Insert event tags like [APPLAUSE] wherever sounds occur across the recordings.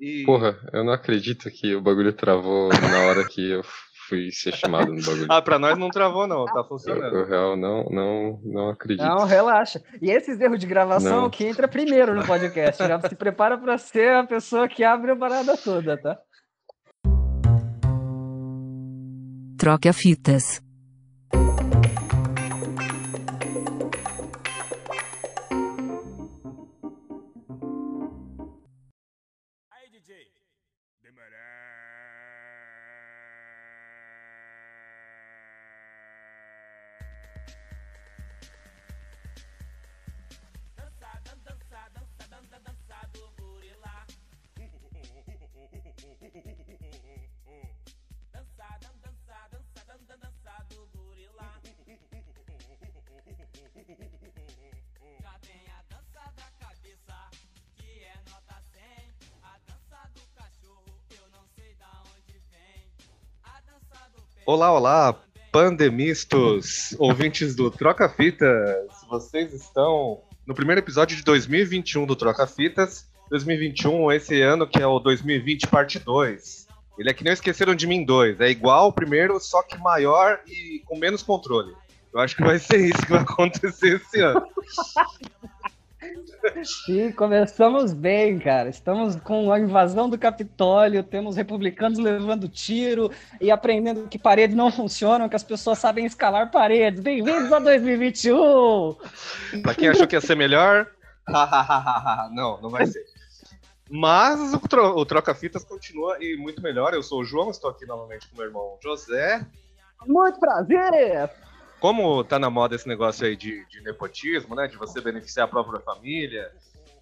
E... Porra, eu não acredito que o bagulho travou na hora que eu fui ser chamado no bagulho. [LAUGHS] ah, pra nós não travou, não, tá Eu, funcionando. eu real não, não, não acredito. Não, relaxa. E esses erros de gravação Não. que entra primeiro no podcast. Já se prepara para ser a pessoa que abre a parada toda, tá? Troca fitas. Olá, olá, pandemistos, ouvintes do Troca Fitas. Vocês estão no primeiro episódio de 2021 do Troca Fitas. 2021, esse ano que é o 2020 parte 2. Ele é que não esqueceram de mim 2. É igual ao primeiro, só que maior e com menos controle. Eu acho que vai ser isso que vai acontecer esse ano. E começamos bem, cara. Estamos com a invasão do Capitólio, temos republicanos levando tiro e aprendendo que paredes não funcionam, que as pessoas sabem escalar paredes. Bem-vindos a 2021! Pra quem achou que ia ser melhor, [LAUGHS] não, não vai ser. Mas o, tro o Troca Fitas continua e muito melhor. Eu sou o João, estou aqui novamente com meu irmão José. Muito prazer! Como tá na moda esse negócio aí de, de nepotismo, né? De você beneficiar a própria família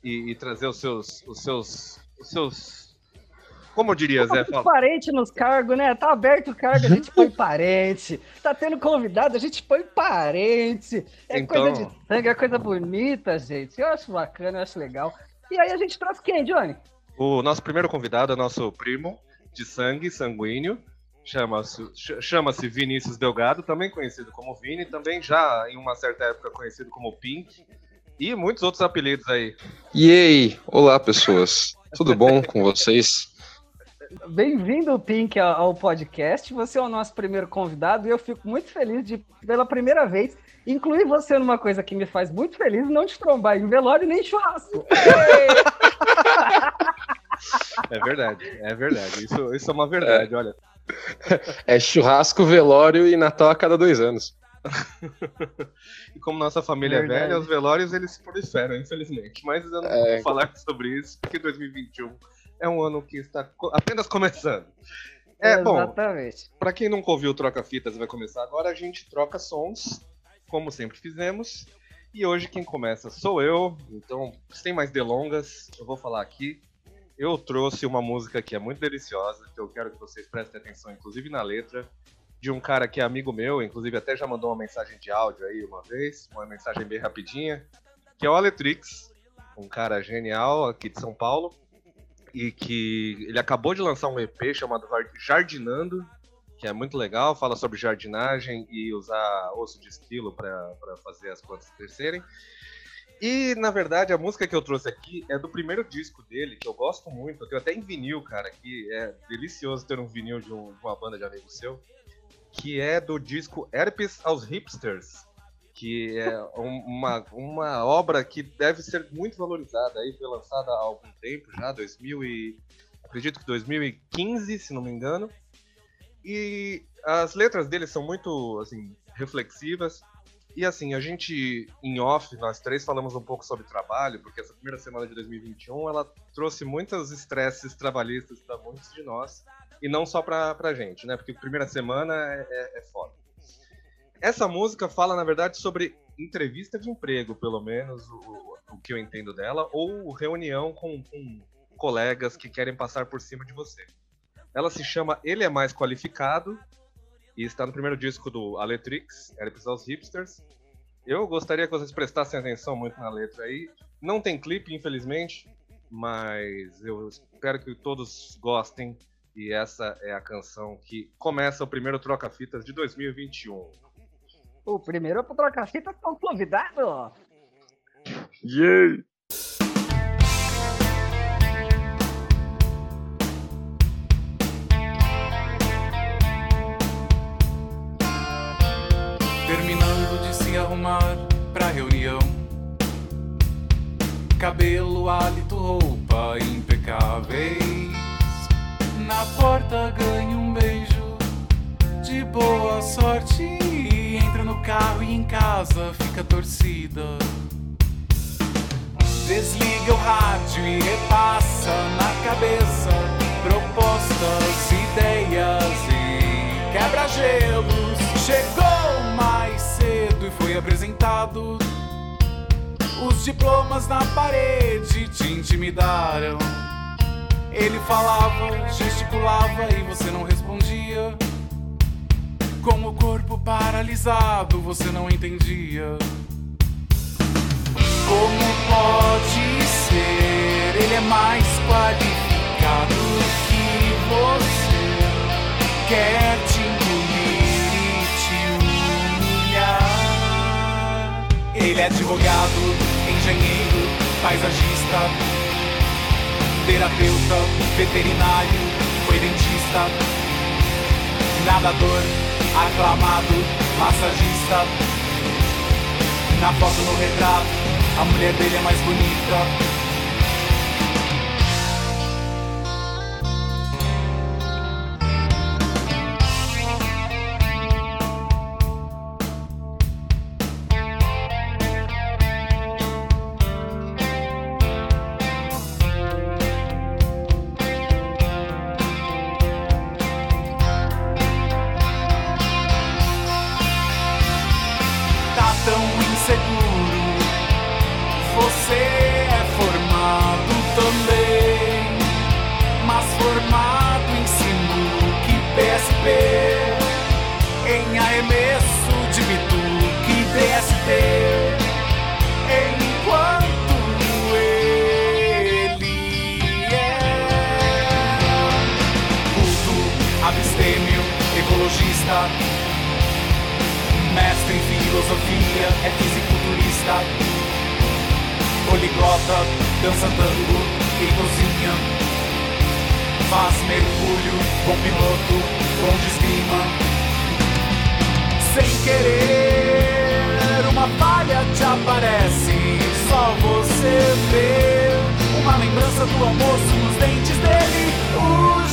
e, e trazer os seus, os seus. Os seus. Como eu diria, Zé? Tem Fala. parente nos cargos, né? Tá aberto o cargo, a gente põe parente. Tá tendo convidado, a gente põe parente. É Então- coisa de sangue, é coisa bonita, gente. Eu acho bacana, eu acho legal. E aí a gente traz quem, Johnny? O nosso primeiro convidado é nosso primo de sangue, sanguíneo. Chama-se ch- chama-se Vinícius Delgado, também conhecido como Vini, também já em uma certa época conhecido como Pink. E muitos outros apelidos aí. E aí, olá pessoas, tudo bom com vocês? Bem-vindo, Pink, ao podcast. Você é o nosso primeiro convidado e eu fico muito feliz de, pela primeira vez, incluir você numa coisa que me faz muito feliz, não te trombar em velório nem em churrasco. É verdade, é verdade. Isso, isso é uma verdade, olha. É churrasco, velório e Natal a cada dois anos. [LAUGHS] E como nossa família Verdade. é velha, os velórios eles se proliferam, infelizmente. Mas eu não É. vou falar sobre isso, porque 2021 é um ano que está apenas começando. É, bom, Exatamente. Pra quem nunca ouviu o Troca Fitas vai começar agora, a gente troca sons, como sempre fizemos. E hoje quem começa sou eu, então sem mais delongas, eu vou falar aqui. Eu trouxe uma música que é muito deliciosa, que eu quero que vocês prestem atenção, inclusive na letra, de um cara que é amigo meu, inclusive até já mandou uma mensagem de áudio aí uma vez, uma mensagem bem rapidinha, que é o Aletrix, um cara genial aqui de São Paulo, e que ele acabou de lançar um EP chamado Jardinando, que é muito legal, fala sobre jardinagem e usar osso de esquilo para fazer as plantas crescerem. E, na verdade, a música que eu trouxe aqui é do primeiro disco dele, que eu gosto muito. Eu tenho até em vinil, cara, que é delicioso ter um vinil de, um- de uma banda de amigo seu, que é do disco Herpes aos Hipsters, que é um- uma, uma obra que deve ser muito valorizada aí, foi lançada há algum tempo já, 2000 e... acredito que 2015, se não me engano. E as letras dele são muito, assim, reflexivas. E assim, a gente, em off, nós três falamos um pouco sobre trabalho, porque essa primeira semana de 2021, ela trouxe muitos estresses trabalhistas para muitos de nós, e não só pra, pra gente, né? Porque primeira semana é, é, é foda. Essa música fala, na verdade, sobre entrevista de emprego, pelo menos, o, o que eu entendo dela, ou reunião com, com colegas que querem passar por cima de você. Ela se chama Ele é Mais Qualificado e está no primeiro disco do Aletrix, Herpes aos Hipsters. Eu gostaria que vocês prestassem atenção muito na letra aí. Não tem clipe, infelizmente, mas eu espero que todos gostem. E essa é a canção que começa o primeiro Troca-Fitas de 2021. O primeiro para trocar fita com o convidado. Yay! Arrumar pra reunião. Cabelo, hálito, roupa impecáveis. Na porta ganha um beijo de boa sorte. Entra no carro e em casa fica torcida. Desliga o rádio e repassa na cabeça propostas, ideias e quebra-gelos. Chegou apresentado. Os diplomas na parede te intimidaram. Ele falava, gesticulava e você não respondia. Com o corpo paralisado, você não entendia. Como pode ser? Ele é mais qualificado que você. Quer te Ele é advogado, engenheiro, paisagista, terapeuta, veterinário, foi dentista, nadador, aclamado, massagista. Na foto no retrato, a mulher dele é mais bonita. Você é formado também, mas formado em sinuca e PSP, em arremesso de bituque e DST. Enquanto ele é culto, abstêmio, ecologista. Mestre em filosofia, é fisiculturista Poliglota, dança tango e cozinha. Faz mergulho, bom piloto, bom de Sem querer, uma falha te aparece. Só você vê. Uma lembrança do almoço nos dentes dele. O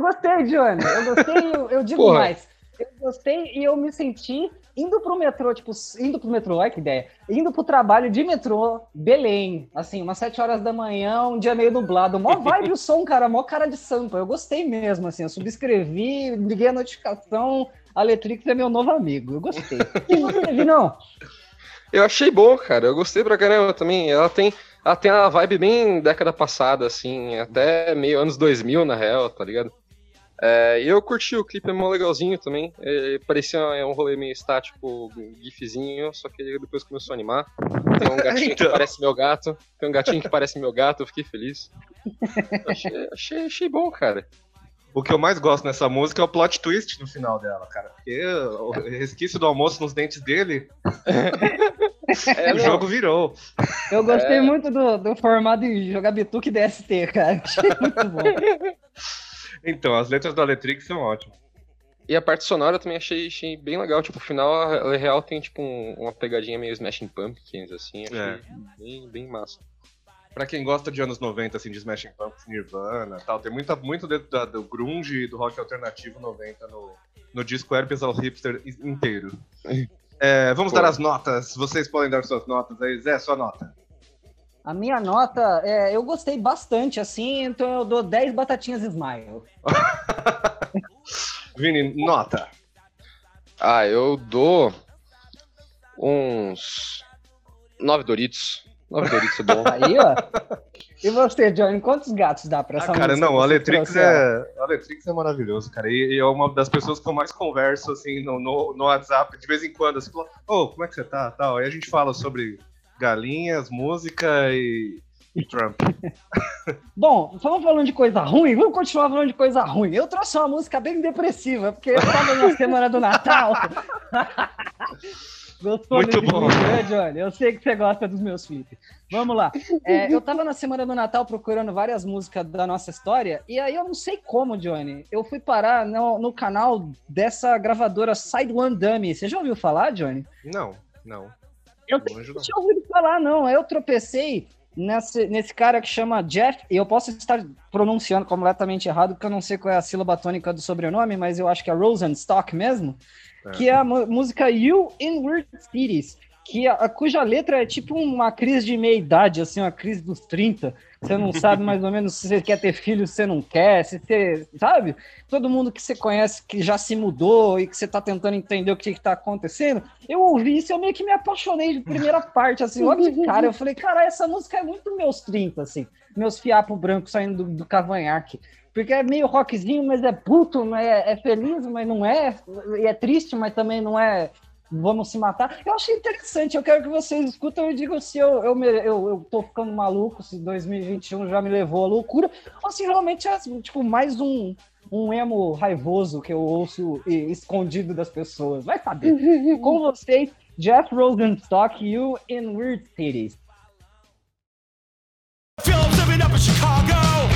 eu gostei, Johnny. Eu gostei, eu, eu digo Porra. mais. Eu gostei e eu me senti indo pro metrô, tipo, indo pro metrô, olha que ideia. Indo pro trabalho de metrô, Belém, assim, umas 7 horas da manhã, um dia meio nublado. Mó vibe o [LAUGHS] som, cara, mó cara de sampa. Eu gostei mesmo, assim, eu subscrevi, liguei a notificação, a Letrix é meu novo amigo. Eu gostei. E você, Vinão? Eu achei bom, cara. Eu gostei pra caramba também. Ela tem, ela tem uma vibe bem década passada, assim, até meio anos 2000, na real, tá ligado? É, e eu curti o clipe, é mó legalzinho também. É, parecia um rolê meio estático, gifzinho, só que depois começou a animar. Tem um gatinho [LAUGHS] que Então. parece meu gato. Tem um gatinho que parece meu gato, eu fiquei feliz. Achei, achei, achei bom, cara. O que eu mais gosto nessa música é o plot twist no final dela, cara. Porque o resquício do almoço nos dentes dele, [LAUGHS] É, o jogo virou. Eu gostei muito do, do formato em jogar bituque DST, cara. Achei muito bom. [LAUGHS] Então, as letras da Letrix são ótimas. E a parte sonora eu também achei, achei bem legal. Tipo, o final, ela real tem tipo um- uma pegadinha meio Smashing Pumpkins, assim. Achei É. bem, bem massa. Pra quem gosta de anos 90, assim, de Smashing Pumpkins, Nirvana e tal, tem muita, muito dentro da- do grunge e do rock alternativo 90 no, no disco Herpes ao Hipster inteiro. [LAUGHS] É, vamos Pô. dar as notas. Vocês podem dar suas notas aí. Zé, sua nota. A minha nota, é, eu gostei bastante, assim, então eu dou 10 batatinhas Smile. [LAUGHS] Vini, nota. Ah, eu dou uns nove Doritos. Nove Doritos é bom. [LAUGHS] Aí, ó. E você, Johnny, quantos gatos dá pra essa Ah, cara, não, o Aletrix é, o Aletrix é maravilhoso, cara. E, e é uma das pessoas que eu mais converso, assim, no, no, no WhatsApp, de vez em quando. Assim, fala, ô, como é que você tá? Tal. Aí a gente fala sobre galinhas, música e, e Trump. [LAUGHS] Bom, estamos falando de coisa ruim, vamos continuar falando de coisa ruim. Eu trouxe uma música bem depressiva, porque eu tava na semana do Natal. [LAUGHS] Gostou Muito bom. né, Johnny? Eu sei que você gosta dos meus flips. Vamos lá. É, [LAUGHS] eu tava na semana do Natal procurando várias músicas da nossa história, e aí eu não sei como, Johnny. Eu fui parar no, no canal dessa gravadora Side One Dummy. Você já ouviu falar, Johnny? Não, não. Eu Não tinha ouvido falar, não. Aí eu tropecei nesse, nesse cara que chama Jeff, e eu posso estar pronunciando completamente errado, porque eu não sei qual é a sílaba tônica do sobrenome, mas eu acho que é Rosenstock mesmo, É. que é a música You in Weird Cities, que a, cuja letra é tipo uma crise de meia-idade, assim, uma crise dos 30. Você não sabe mais ou menos se você quer ter filho, se você não quer, se você, sabe? Todo mundo que você conhece que já se mudou e que você tá tentando entender o que que tá acontecendo. Eu ouvi isso e eu meio que me apaixonei de primeira parte, assim, logo de cara. Eu falei, cara, essa música é muito meus 30, assim. Meus fiapos brancos saindo do, do cavanhaque. Porque é meio rockzinho, mas é puto, é, é feliz, mas não é. E é triste, mas também não é. Vamos se matar. Eu achei interessante. Eu quero que vocês escutem e digam se eu, eu, eu, eu tô ficando maluco, se 2021 já me levou à loucura, ou se realmente é tipo, mais um, um emo raivoso que eu ouço e- escondido das pessoas. Vai saber. [LAUGHS] Com vocês, Jeff Rosenstock, You in Weird Cities. Living up in Chicago.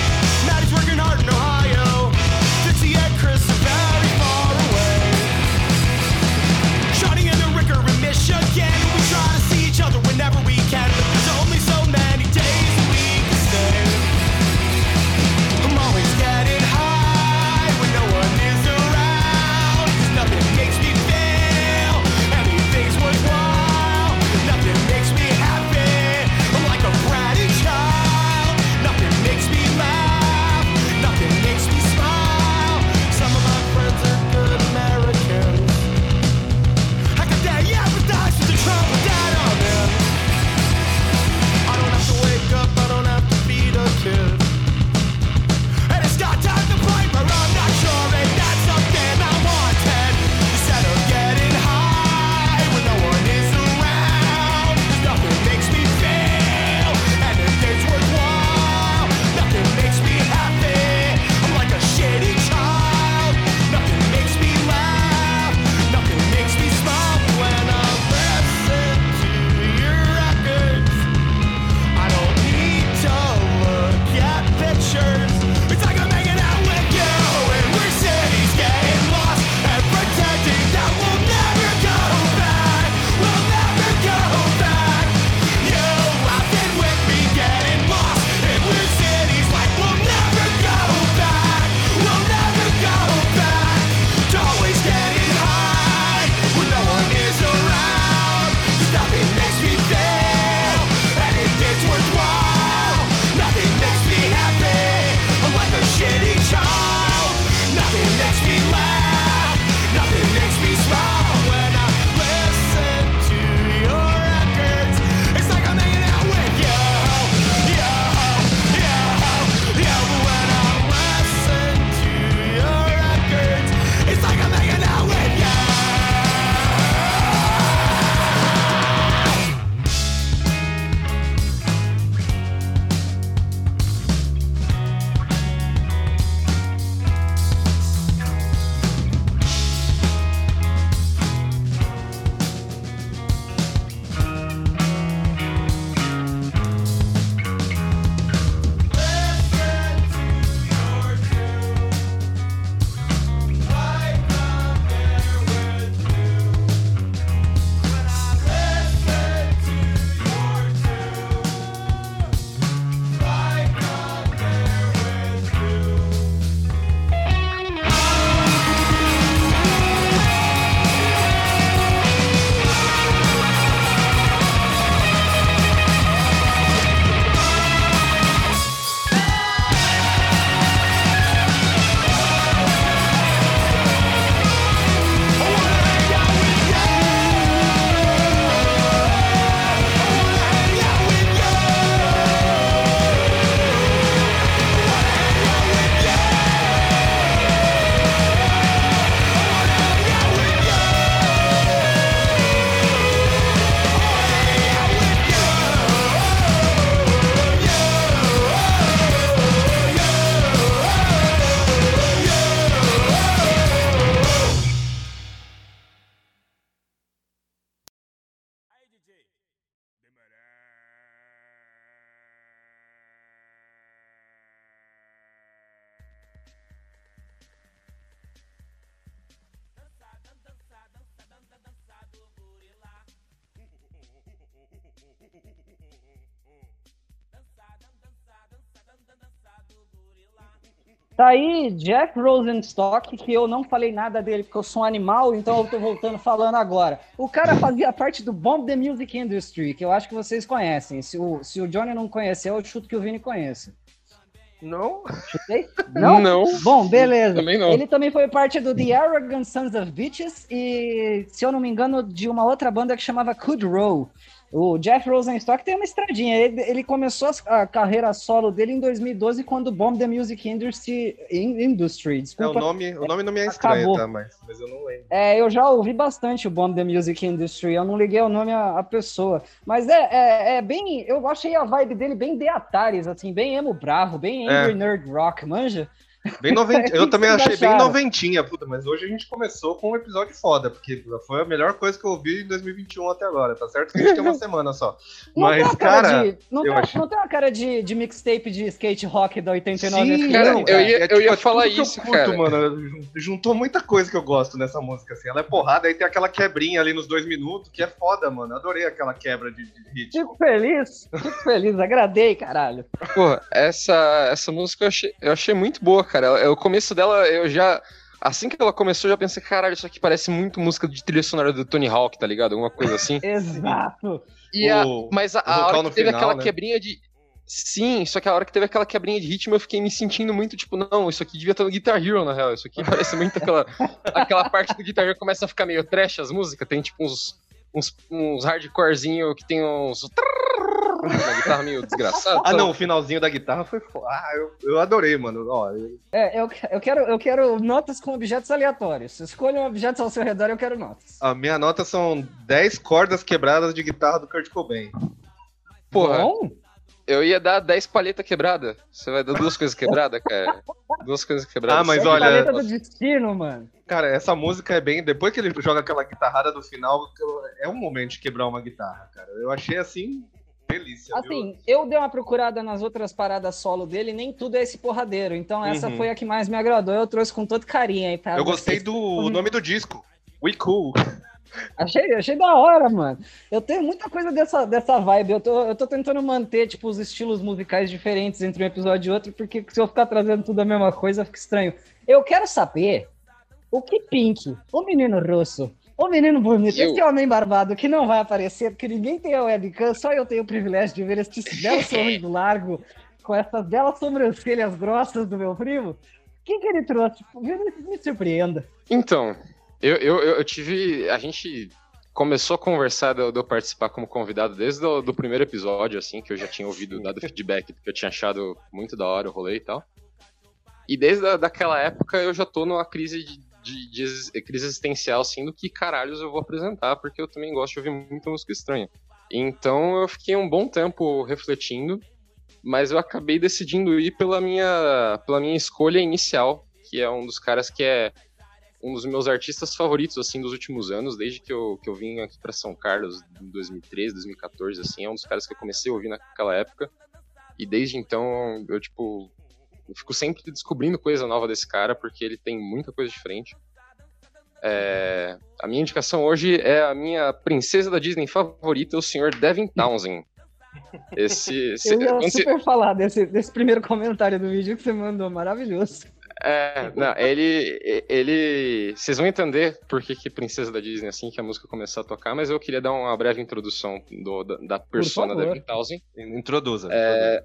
Tá aí Jeff Rosenstock, que eu não falei nada dele porque eu sou um animal, então eu tô voltando falando agora. O cara fazia parte do Bomb the Music Industry, que eu acho que vocês conhecem. Se o, se o Johnny não conheceu, eu chuto que o Vini conhece. Não? Chutei? Não? Não. Bom, beleza. Também não. Ele também foi parte do The Arrogant Sons of Bitches e, se eu não me engano, de uma outra banda que chamava Could Row. O Jeff Rosenstock tem uma estradinha. Ele, ele começou a, carreira solo dele em 2012 quando Bomb the Music Industry, In- Industry É, o, desculpa. nome, o nome não me é estranho, tá? Mas, mas eu não lembro. É, eu já ouvi bastante o Bomb the Music Industry, eu não liguei o nome à, à pessoa. Mas é, é, é bem. Eu achei a vibe dele bem de Ataris, assim, bem emo bravo, bem É. Angry Nerd Rock, manja? Bem novent... Que [LAUGHS] Eu também achei bem noventinha, puta, mas hoje a gente começou com um episódio foda, porque foi a melhor coisa que eu ouvi em 2021 até agora, tá certo que a gente tem uma [LAUGHS] semana só. Não tem Mas, uma cara, cara, de, não, eu tem, achei- não tem uma cara de, de mixtape de skate rock da 89 Sim, cara, não, eu ia- é eu ia é falar tudo que eu isso, curto, cara. mano. Jun- Juntou muita coisa que eu gosto nessa música, assim. Ela é porrada, aí tem aquela quebrinha ali nos dois minutos, que é foda, mano. Adorei aquela quebra de, de ritmo. Fico feliz, fico feliz, agradei, caralho. Pô, essa, essa música eu achei, eu achei muito boa, cara. Ela- O começo dela, eu já. Assim que ela começou, eu já pensei, caralho, isso aqui parece muito música de trilha sonora do Tony Hawk, tá ligado? Alguma coisa assim. [LAUGHS] Exato. E a- O- mas a, a hora que teve final, aquela né? quebrinha de. Sim, só que a hora que teve aquela quebrinha de ritmo, eu fiquei me sentindo muito, tipo, não, isso aqui devia estar no Guitar Hero, na real. Isso aqui parece muito aquela, [LAUGHS] aquela parte do Guitar Hero começa a ficar meio trash as músicas, tem tipo uns, uns, uns hardcorezinho que tem uns. Uma guitarra meio desgraçada. Ah, não, o finalzinho da guitarra foi foda. Ah, eu, eu adorei, mano. Ó, eu- É, eu, eu, quero, eu quero notas com objetos aleatórios. Escolha objetos ao seu redor, eu quero notas. a minha nota são 10 cordas quebradas de guitarra do Kurt Cobain. Porra, Bom, eu ia dar 10 palhetas quebradas. Você vai dar duas coisas quebradas, cara? Duas coisas quebradas. Ah, mas essa olha- paleta do destino, mano. Cara, essa música é bem. Depois que ele joga aquela guitarrada do final, é um momento de quebrar uma guitarra, cara. Eu achei assim. Delícia. viu? Assim, eu dei uma procurada nas outras paradas solo dele, nem tudo é esse porradeiro. Então essa Uhum. foi a que mais me agradou. Eu trouxe com todo carinho aí pra Eu gostei vocês. do nome do disco. We Cool. [LAUGHS] Achei, achei da hora, mano. Eu tenho muita coisa dessa, dessa vibe. Eu tô, eu tô tentando manter, tipo, os estilos musicais diferentes entre um episódio e outro, porque se eu ficar trazendo tudo a mesma coisa, fica estranho. Eu quero saber o que Pink, o menino russo, o menino bonito, Eu- esse homem barbado que não vai aparecer, porque ninguém tem a webcam, só eu tenho o privilégio de ver este belo sorriso largo, com essas belas sobrancelhas grossas do meu primo. O que, que ele trouxe? Me, surpreenda. Então, eu, eu, eu tive. A gente começou a conversar de eu participar como convidado desde o do primeiro episódio, assim, que eu já tinha ouvido, dado feedback, que eu tinha achado muito da hora o rolê e tal. E desde a, daquela época eu já tô numa crise de, de- de ex- crise existencial, assim, do que caralhos eu vou apresentar, porque eu também gosto de ouvir muita música estranha. Então eu fiquei um bom tempo refletindo, mas eu acabei decidindo ir pela minha, pela minha escolha inicial, que é um dos caras que é um dos meus artistas favoritos, assim, dos últimos anos, desde que eu, que eu vim aqui pra São Carlos, em 2013, 2014, assim, é um dos caras que eu comecei a ouvir naquela época, e desde então, eu, tipo, eu fico sempre descobrindo coisa nova desse cara, porque ele tem muita coisa diferente. É, a minha indicação hoje é a minha princesa da Disney favorita, o senhor Devin Townsend. Esse, [LAUGHS] esse- Eu ia super falar desse, desse primeiro comentário do vídeo que você mandou, maravilhoso. É, não, ele, ele, vocês vão entender por que, que Princesa da Disney assim que a música começar a tocar, mas eu queria dar uma breve introdução do, da, da persona da Devin Townsend. Introduza. É,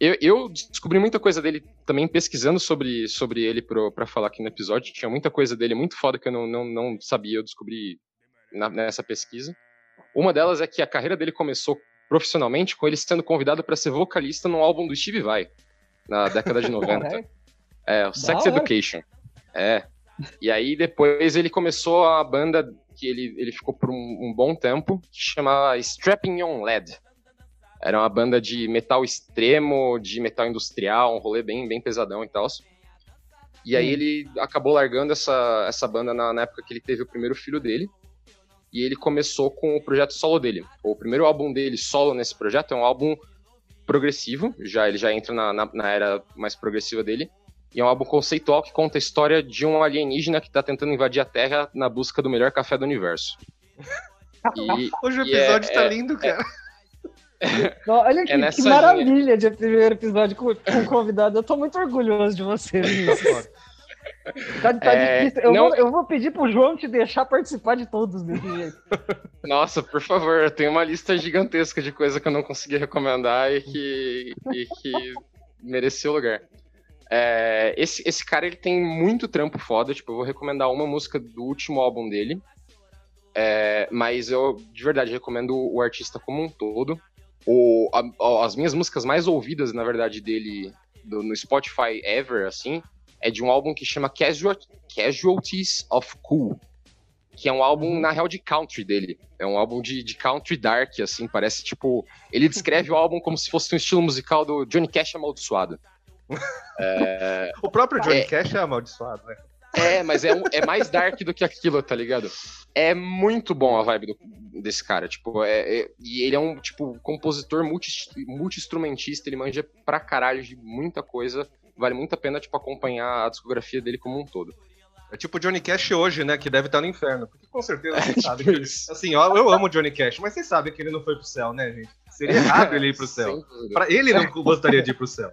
Eu, eu descobri muita coisa dele também pesquisando sobre, sobre ele pro, pra falar aqui no episódio. Tinha muita coisa dele muito foda que eu não, não, não sabia, eu descobri na- nessa pesquisa. Uma delas é que a carreira dele começou profissionalmente com ele sendo convidado para ser vocalista no álbum do Steve Vai, na década de 90. Caralho. É, o Sex. Education. É. E aí depois ele começou a banda que ele, ele ficou por um, um bom tempo, que chamava Strapping On Lead. Era uma banda de metal extremo, de metal industrial, um rolê bem, bem pesadão e tal. E aí Hum. ele acabou largando essa, essa banda na, na época que ele teve o primeiro filho dele. e ele começou com o projeto solo dele. O primeiro álbum dele solo nesse projeto é um álbum progressivo, já ele já entra na, na, na era mais progressiva dele. E é um álbum conceitual que conta a história de um alienígena que está tentando invadir a Terra na busca do melhor café do universo. [LAUGHS] E, Hoje o e é- episódio tá é- lindo, cara. Olha que, É que linha. maravilha de primeiro episódio com, com convidado. Eu tô muito orgulhoso de você, Vinícius. Tá, tá É, difícil. Eu, não- vou, eu vou pedir pro João te deixar participar de todos desse jeito. Nossa, por favor, eu tenho uma lista gigantesca de coisa que eu não consegui recomendar e que, e que mereceu lugar. É, esse, esse cara, ele tem muito trampo foda, tipo, eu vou recomendar uma música do último álbum dele, é, mas eu, de verdade, recomendo o artista como um todo. O, a- as minhas músicas mais ouvidas, na verdade, dele do- no Spotify ever, assim, é de um álbum que chama Casual, Casualties of Cool, que é um álbum, na real, de country dele. É um álbum de, de country dark, assim, parece tipo. Ele descreve o álbum como se fosse um estilo musical do Johnny Cash amaldiçoado. [LAUGHS] O próprio Johnny É. Cash é amaldiçoado, né? É, mas é, um- é mais dark do que aquilo, tá ligado? É muito bom a vibe do- desse cara, tipo, é, é- e ele é um, tipo, compositor multi- multi-instrumentista, ele manja pra caralho de muita coisa, vale muito a pena, tipo, acompanhar a discografia dele como um todo. É tipo o Johnny Cash hoje, né? Que deve estar no inferno. Porque com certeza vocês sabem Tipo que ele... Assim, ó, eu amo o Johnny Cash, mas vocês sabem que ele não foi pro céu, né, gente? Seria errado ele ir pro [LAUGHS] céu. Pra ele não [LAUGHS] gostaria de ir pro céu.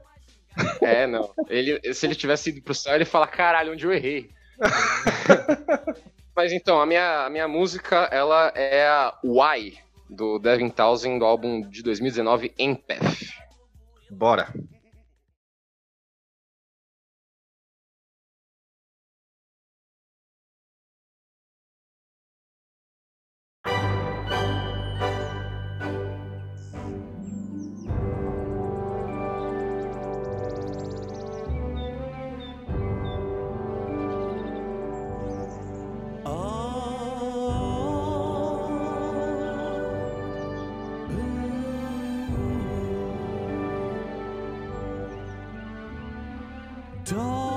É, não. Ele, se ele tivesse ido pro céu, ele fala, caralho, onde eu errei. [LAUGHS] Mas então, a minha, a minha música, ela é a Why, do Devin Townsend, do álbum de 2019, Empath. Bora. Don't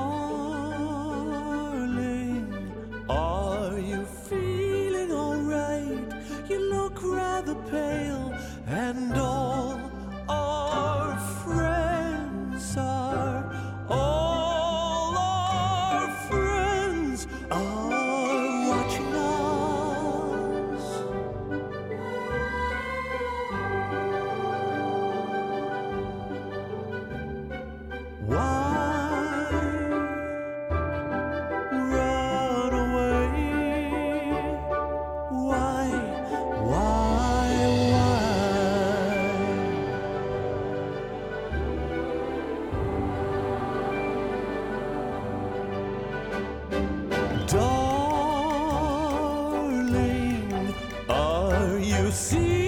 you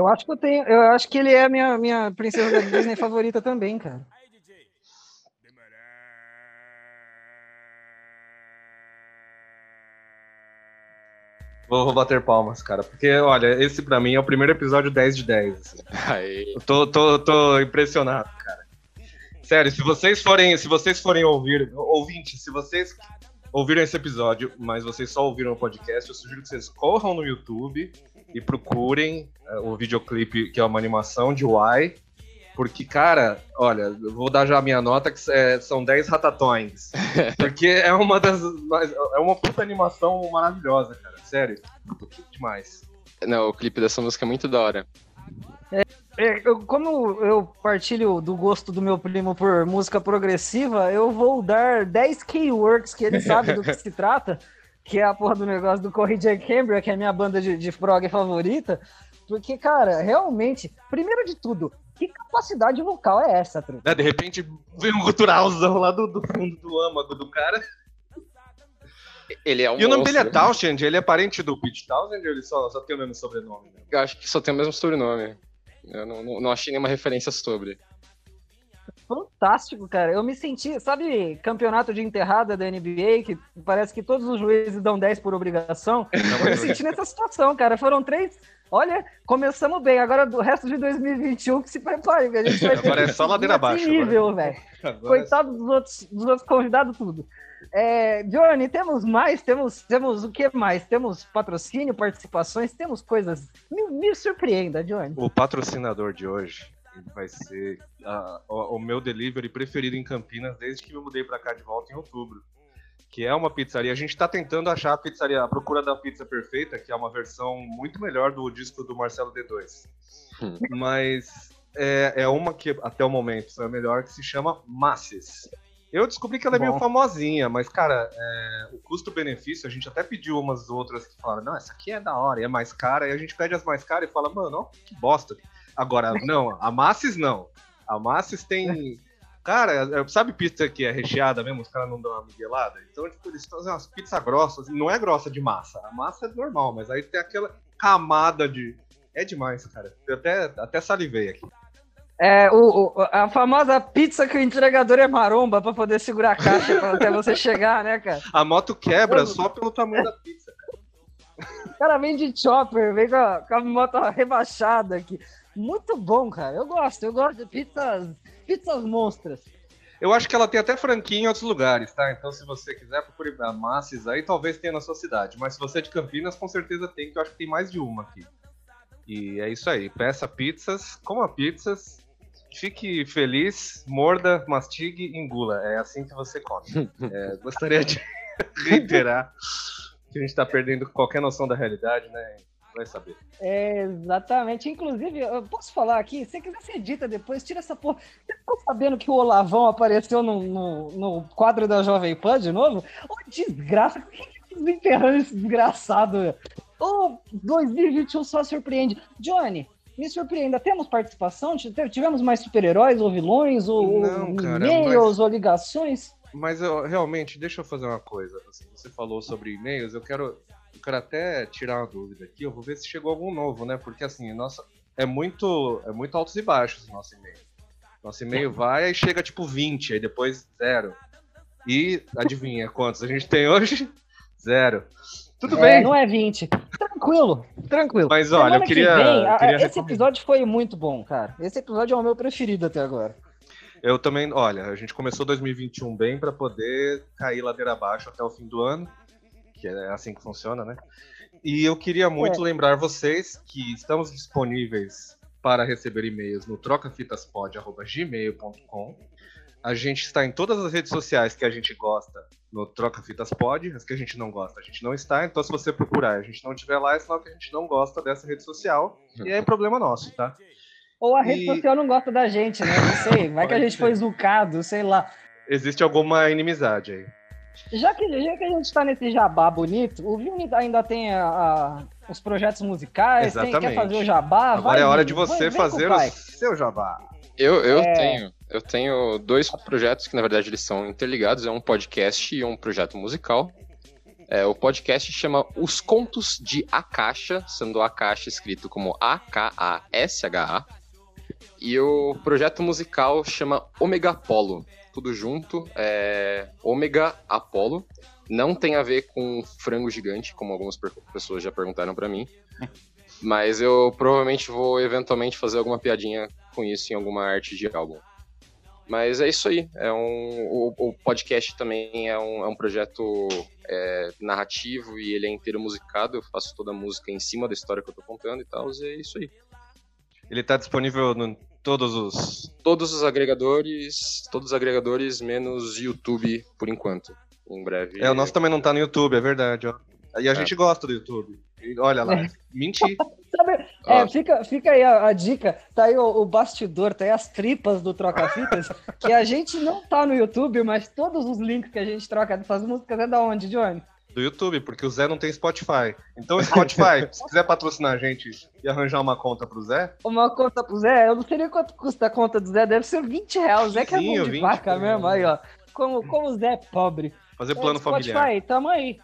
Eu acho que eu tenho. Eu acho que ele é a minha, minha princesa da Disney favorita também, cara. Vou, vou bater palmas, cara. Porque, olha, esse pra mim é o primeiro episódio 10 de 10. assim. Aí. Eu tô, tô, tô impressionado, cara. Sério, se vocês forem, se vocês forem ouvir, ouvinte, se vocês ouviram esse episódio, mas vocês só ouviram o podcast, eu sugiro que vocês corram no YouTube e procurem eh, o videoclipe, que é uma animação de Y. Porque, cara, olha, eu vou dar já a minha nota, que é- são 10 ratatões. [LAUGHS] Porque é uma das. mais- É uma puta animação maravilhosa, cara. Sério. Que demais. Não, o clipe dessa música é muito da hora. É, eu- como eu partilho do gosto do meu primo por música progressiva, eu vou dar 10 keywords que ele sabe do que se [LAUGHS] trata, que é a porra do negócio do Corrige Cambria, que é a minha banda de, de prog favorita. Porque, cara, realmente, primeiro de tudo, que capacidade vocal é essa, truta? Né, De repente, vem um guturalzão lá do, do fundo do âmago do cara. Ele é um E o nome dele é. Townshend, ele é parente do Pete Townsend ou ele só, só tem o mesmo sobrenome? né? Eu acho que só tem o mesmo sobrenome. Eu não, não, não achei nenhuma referência sobre. Fantástico, cara. Eu me senti, sabe, campeonato de enterrada da NBA, que parece que todos os juízes dão 10 por obrigação. [LAUGHS] Eu me senti nessa situação, cara. Foram três. Olha, começamos bem. Agora, do resto de 2021, que se prepare, que a gente vai ter [LAUGHS] Agora é só ladeira abaixo, nível, velho. [LAUGHS] Agora Coitado dos outros, dos outros convidados, tudo. É, Johnny, temos mais? Temos, temos o que mais? Temos patrocínio, participações, temos coisas. Me, me surpreenda, Johnny. O patrocinador de hoje ele vai ser ah, o, o meu delivery preferido em Campinas desde que me mudei pra cá de volta em outubro. Que é uma pizzaria. A gente tá tentando achar a pizzaria, a procura da pizza perfeita, que é uma versão muito melhor do disco do Marcelo D2. Hum. Mas é, é uma que até o momento foi a melhor, que se chama Masses. Eu descobri que ela é Bom. meio famosinha, mas, cara, é, o custo-benefício, a gente até pediu umas outras que falaram, não, essa aqui é da hora, e é mais cara, e a gente pede as mais caras e fala, mano, ó, que bosta. Agora, não, a Masses não. A Masses tem. Cara, é, sabe pizza que é recheada mesmo? Os caras não dão uma miguelada? Então, tipo, eles fazem umas pizzas grossas. Não é grossa de massa. A massa é normal, mas aí tem aquela camada de. É demais, cara. Eu até, até salivei aqui. É, o, o- a famosa pizza que o entregador é maromba pra poder segurar a caixa até você chegar, né, cara? A moto quebra só pelo tamanho da pizza. O cara vem de chopper, vem com a, com a moto rebaixada aqui. Muito bom, cara. Eu gosto, eu gosto de pizzas, pizzas monstras. Eu acho que ela tem até franquia em outros lugares, tá? Então, se você quiser, procure a Masses aí, talvez tenha na sua cidade. Mas se você é de Campinas, com certeza tem, que eu acho que tem mais de uma aqui. E é isso aí. Peça pizzas, coma pizzas, fique feliz, morda, mastigue, engula. É assim que você come. [LAUGHS] É, gostaria de [LAUGHS] reiterar que a gente tá perdendo qualquer noção da realidade, né? Vai saber. É, exatamente. Inclusive, eu posso falar aqui, se você quiser ser dita depois, tira essa porra. Você ficou sabendo que o Olavão apareceu no, no, no quadro da Jovem Pan de novo? Ô, desgraça, por que que eles enterrando esse desgraçado? Ô, 2021 só surpreende. Johnny, me surpreenda, temos participação? Tive- Tivemos mais super-heróis ou vilões, ou, e-mails, mas- ou ligações? Mas eu, realmente, deixa eu fazer uma coisa. Assim, você falou sobre e-mails, eu quero, eu quero até tirar uma dúvida aqui. Eu vou ver se chegou algum novo, né? Porque assim, nossa, é muito, é muito altos e baixos o nosso e-mail. Nosso e-mail vai e chega tipo 20, aí depois zero. E adivinha quantos a gente tem hoje? [LAUGHS] Zero. Tudo É, bem. não é 20. Tranquilo, tranquilo. Mas olha, Semana eu queria. que vem, a- queria esse recomendar. episódio foi muito bom, cara. Esse episódio é o meu preferido até agora. Eu também, olha, a gente começou 2021 bem para poder cair ladeira abaixo até o fim do ano, que é assim que funciona, né? E eu queria muito lembrar vocês que estamos disponíveis para receber e-mails no trocafitaspod@gmail.com. A gente está em todas as redes sociais que a gente gosta no Trocafitaspod, as que a gente não gosta, a gente não está. Então, se você procurar e a gente não estiver lá, é sinal que a gente não gosta dessa rede social. E é problema nosso, tá? Ou a rede E- social não gosta da gente, né? Não sei. Vai que a gente foi zucado, sei lá. Existe alguma inimizade aí. Já que, já que a gente tá nesse jabá bonito, o Vini ainda tem a- a- os projetos musicais, tem, quer Exatamente. fazer o jabá. Agora vai, é hora de você vai, fazer o seu jabá. Eu, eu É. tenho. Eu tenho dois projetos que, na verdade, eles são interligados. É um podcast e um projeto musical. É, o podcast chama Os Contos de Akasha, sendo Akasha escrito como A-K-A-S-H-A. E o projeto musical chama Omega Apollo. Tudo junto, é Omega Apollo. Não tem a ver com frango gigante, como algumas pessoas já perguntaram pra mim. [LAUGHS] Mas eu provavelmente vou eventualmente fazer alguma piadinha com isso em alguma arte de álbum. Mas é isso aí. É um, o, o podcast também é um, é um projeto é, narrativo e ele é inteiro musicado. Eu faço toda a música em cima da história que eu tô contando e tal. E é isso aí. Ele tá disponível em todos os. Todos os agregadores, todos os agregadores menos YouTube por enquanto. Em breve. É, o nosso também não tá no YouTube, é verdade, ó. E a gente gosta do YouTube. E olha lá, [LAUGHS] menti. Sabe, é, fica, fica aí a, a dica, tá aí o, o bastidor, tá aí as tripas do Troca-Fitas, [LAUGHS] que a gente não tá no YouTube, mas todos os links que a gente troca dessas músicas é da onde, Johnny? Do YouTube, porque o Zé não tem Spotify. Então, Spotify, [LAUGHS] se quiser patrocinar a gente e arranjar uma conta pro Zé, Uma conta pro Zé, eu não sei nem quanto custa a conta do Zé, deve ser 20 reais, o Zé que é mão de 20 vaca mesmo, aí ó. Como, como o Zé é pobre. fazer plano É, Spotify, familiar. tamo aí.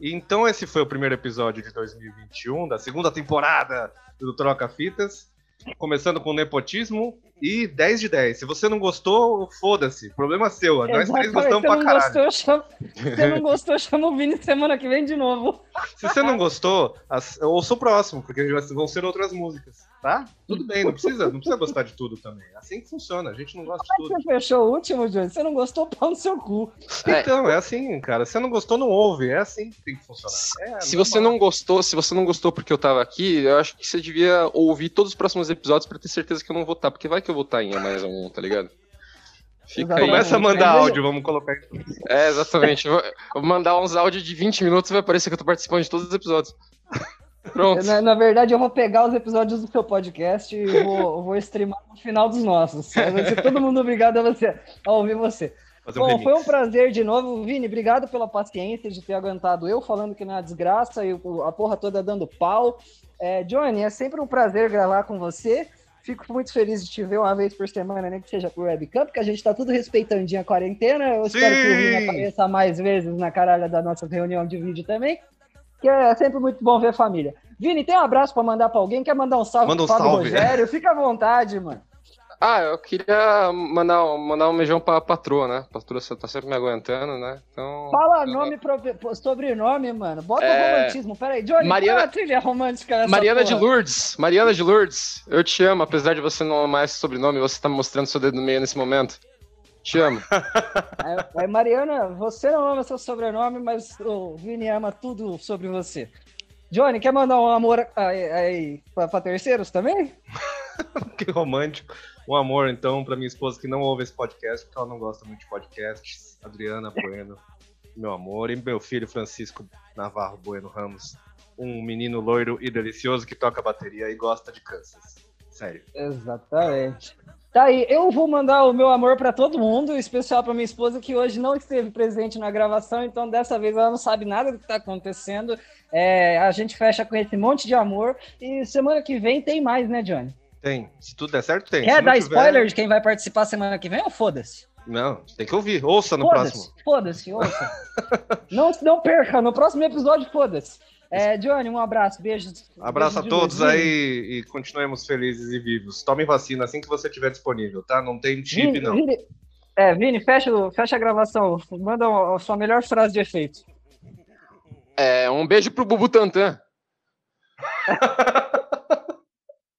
Então, esse foi o primeiro episódio de 2021, da segunda temporada do Troca Fitas. Começando com nepotismo e 10 de 10. Se você não gostou, foda-se. Problema seu. Nós três gostamos se pra não caralho. gostou, chama, se não gostou, chama o Vini semana que vem de novo. Se você não gostou, as- ouça o próximo, porque vão ser outras músicas, tá? Tudo bem, não precisa, não precisa gostar de tudo também. É assim que funciona, a gente não gosta de tudo. Você fechou o último, Johnny, você não gostou, pau no seu cu. É. Então, é assim, cara. Se você não gostou, não ouve. É assim que tem que funcionar. É Se você normal. não gostou, se você não gostou porque eu tava aqui, eu acho que você devia ouvir todos os próximos episódios pra ter certeza que eu não vou estar, porque vai que eu vou estar em mais um, tá ligado? Fica aí. Começa a mandar áudio, vamos colocar. É, exatamente. Eu vou, mandar uns áudios de 20 minutos e vai parecer que eu tô participando de todos os episódios. Pronto. Na, na verdade, eu vou pegar os episódios do seu podcast e vou, vou streamar no final dos nossos. Vai ser todo mundo obrigado a você, a ouvir você. Fazer um Bom, remix. foi um prazer de novo. Vini, obrigado pela paciência de ter aguentado eu falando que não é desgraça e a porra toda dando pau. É, Johnny, é sempre um prazer gravar com você. Fico muito feliz de te ver uma vez por semana, nem que seja por webcam, porque a gente tá tudo respeitandinho a quarentena. Eu espero que o Vini Sim! apareça mais vezes na caralha da nossa reunião de vídeo também. Que é sempre muito bom ver a família. Vini, tem um abraço pra mandar pra alguém? Quer mandar um salve Manda um pro Fábio salve. Rogério? Fica à vontade, mano. Ah, eu queria mandar, um- mandar um beijão pra patroa, né? A patroa tá sempre me aguentando, né? Então. Fala nome, probe- sobrenome, mano. Bota É, o romantismo. Peraí, Johnny, Mariana- qual a trilha romântica dessa Mariana de porra? Lourdes, Mariana de Lourdes, eu te amo, apesar de você não amar esse sobrenome, você tá me mostrando seu dedo no meio nesse momento. Te amo. [LAUGHS] É, é, Mariana, você não ama seu sobrenome, mas o Vini ama tudo sobre você. Johnny, quer mandar um amor aí, aí pra, pra terceiros também? [LAUGHS] Que romântico. Um amor, então, pra minha esposa que não ouve esse podcast, porque ela não gosta muito de podcasts. Adriana Bueno, [LAUGHS] meu amor. E meu filho Francisco Navarro Bueno Ramos. Um menino loiro e delicioso que toca bateria e gosta de Kansas. Sério. Exatamente. Tá aí, eu vou mandar o meu amor pra todo mundo, especial pra minha esposa que hoje não esteve presente na gravação, então dessa vez ela não sabe nada do que tá acontecendo. É, a gente fecha com esse monte de amor e semana que vem tem mais, né, Johnny? Tem. Se tudo der certo, tem. Não dar tiver- spoiler de quem vai participar semana que vem ou foda-se? Não, tem que ouvir. Ouça no Foda-se, próximo. foda-se, [LAUGHS] ouça. não, não perca, no próximo episódio, foda-se. É, Johnny, um abraço, beijos. Abraço a beijo de todos aí e continuemos felizes e vivos. Tome vacina assim que você tiver disponível, tá? Não tem chip, Vini, não. Vini, é, Vini, fecha, fecha a gravação. Manda a sua melhor frase de efeito. É, um beijo pro Bubu Tantan. [LAUGHS]